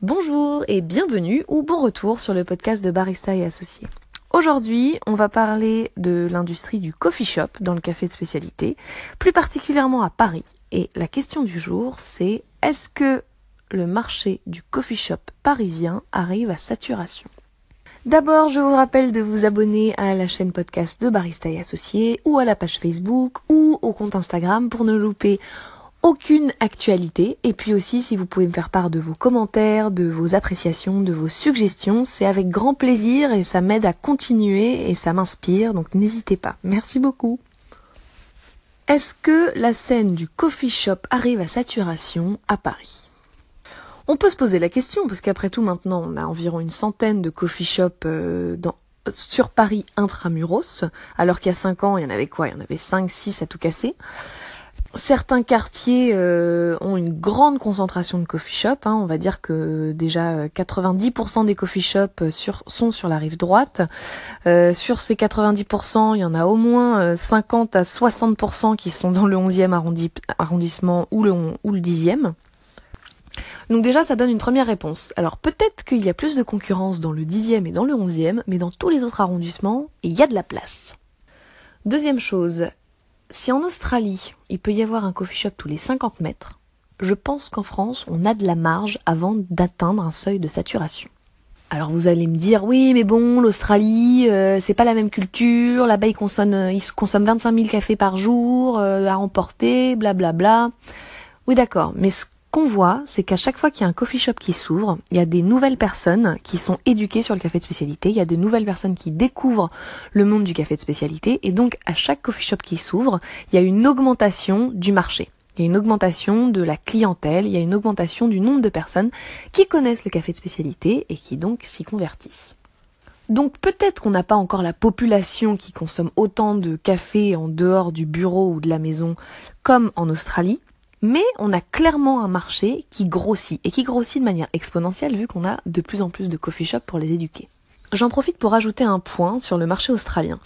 Bonjour et bienvenue ou bon retour sur le podcast de Barista et Associés. Aujourd'hui, on va parler de l'industrie du coffee shop dans le café de spécialité, plus particulièrement à Paris. Et la question du jour, c'est est-ce que le marché du coffee shop parisien arrive à saturation? D'abord, je vous rappelle de vous abonner à la chaîne podcast de Barista et Associés ou à la page Facebook ou au compte Instagram pour ne louper aucune actualité. Et puis aussi, si vous pouvez me faire part de vos commentaires, de vos appréciations, de vos suggestions, c'est avec grand plaisir et ça m'aide à continuer et ça m'inspire. Donc n'hésitez pas. Merci beaucoup. Est-ce que la scène du coffee shop arrive à saturation à Paris? On peut se poser la question, parce qu'après tout maintenant on a environ une centaine de coffee shops euh, dans, sur Paris intramuros, alors qu'il y a 5 ans il y en avait quoi? Il y en avait 5, 6 à tout casser. Certains quartiers euh, ont une grande concentration de coffee shop. Hein. On va dire que déjà 90% des coffee shops euh, sont sur la rive droite. Euh, sur ces 90%, il y en a au moins 50 à 60% qui sont dans le 11e arrondissement ou le, ou le 10e. Donc déjà, ça donne une première réponse. Alors peut-être qu'il y a plus de concurrence dans le 10e et dans le 11e, mais dans tous les autres arrondissements, il y a de la place. Deuxième chose, si en Australie, il peut y avoir un coffee shop tous les 50 mètres, je pense qu'en France, on a de la marge avant d'atteindre un seuil de saturation. Alors vous allez me dire, oui, mais bon, l'Australie, euh, c'est pas la même culture, là-bas ils consomment, euh, ils consomment 25 000 cafés par jour, euh, à emporter, blablabla. Bla, bla. Oui d'accord, mais ce qu'on voit, c'est qu'à chaque fois qu'il y a un coffee shop qui s'ouvre, il y a des nouvelles personnes qui sont éduquées sur le café de spécialité, il y a des nouvelles personnes qui découvrent le monde du café de spécialité, et donc à chaque coffee shop qui s'ouvre, il y a une augmentation du marché. Il y a une augmentation de la clientèle, il y a une augmentation du nombre de personnes qui connaissent le café de spécialité et qui donc s'y convertissent. Donc peut-être qu'on n'a pas encore la population qui consomme autant de café en dehors du bureau ou de la maison comme en Australie, mais on a clairement un marché qui grossit, et qui grossit de manière exponentielle vu qu'on a de plus en plus de coffee shops pour les éduquer. J'en profite pour ajouter un point sur le marché australien.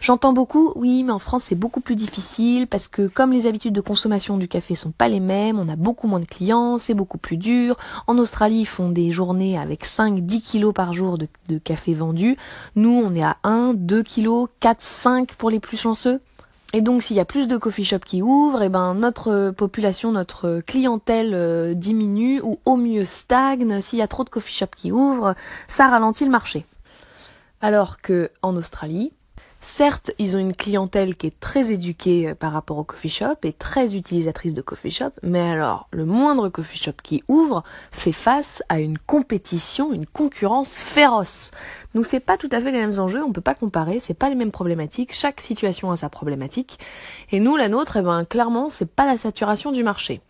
J'entends beaucoup, oui, mais en France c'est beaucoup plus difficile parce que comme les habitudes de consommation du café sont pas les mêmes, on a beaucoup moins de clients, c'est beaucoup plus dur. En Australie, ils font des journées avec 5-10 kilos par jour de, de café vendu. Nous, on est à 1, 2 kilos, 4, 5 pour les plus chanceux. Et donc s'il y a plus de coffee shops qui ouvrent, et eh ben notre population, notre clientèle euh, diminue ou au mieux stagne. S'il y a trop de coffee shops qui ouvrent, ça ralentit le marché. Alors que en Australie, Certes, ils ont une clientèle qui est très éduquée euh, par rapport au coffee shop et très utilisatrice de coffee shop, mais alors le moindre coffee shop qui ouvre fait face à une compétition, une concurrence féroce. Donc c'est pas tout à fait les mêmes enjeux, on peut pas comparer, c'est pas les mêmes problématiques, chaque situation a sa problématique. Et nous, la nôtre, eh ben clairement, c'est pas la saturation du marché.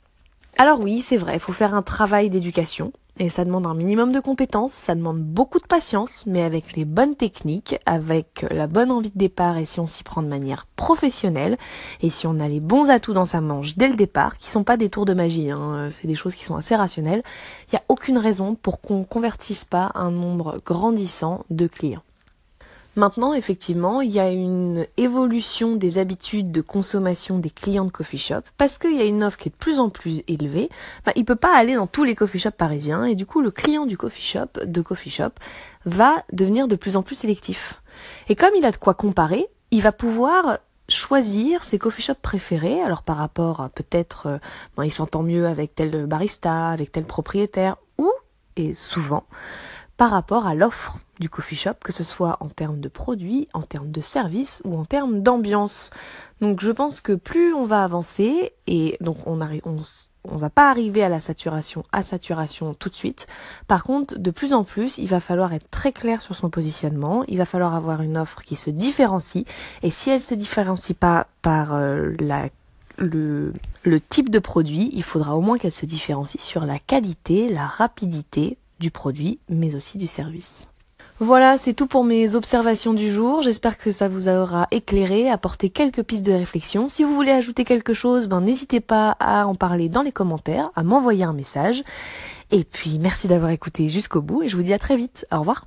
Alors oui, c'est vrai, il faut faire un travail d'éducation, et ça demande un minimum de compétences, ça demande beaucoup de patience, mais avec les bonnes techniques, avec la bonne envie de départ et si on s'y prend de manière professionnelle, et si on a les bons atouts dans sa manche dès le départ, qui sont pas des tours de magie, hein, c'est des choses qui sont assez rationnelles, il n'y a aucune raison pour qu'on convertisse pas un nombre grandissant de clients. Maintenant, effectivement, il y a une évolution des habitudes de consommation des clients de coffee shop parce qu'il y a une offre qui est de plus en plus élevée. Bah, il peut pas aller dans tous les coffee shops parisiens et du coup, le client du coffee shop, de coffee shop, va devenir de plus en plus sélectif. Et comme il a de quoi comparer, il va pouvoir choisir ses coffee shops préférés. Alors par rapport peut-être, euh, ben, il s'entend mieux avec tel barista, avec tel propriétaire, ou et souvent par rapport à l'offre du coffee shop, que ce soit en termes de produits, en termes de services ou en termes d'ambiance. Donc je pense que plus on va avancer, et donc on arrive, on, va pas arriver à la saturation, à saturation tout de suite. Par contre, de plus en plus, il va falloir être très clair sur son positionnement. Il va falloir avoir une offre qui se différencie. Et si elle se différencie pas par euh, la le, le type de produit, il faudra au moins qu'elle se différencie sur la qualité, la rapidité du produit, mais aussi du service. Voilà, c'est tout pour mes observations du jour. J'espère que ça vous aura éclairé, apporté quelques pistes de réflexion. Si vous voulez ajouter quelque chose, ben n'hésitez pas à en parler dans les commentaires, à m'envoyer un message. Et puis merci d'avoir écouté jusqu'au bout et je vous dis à très vite. Au revoir.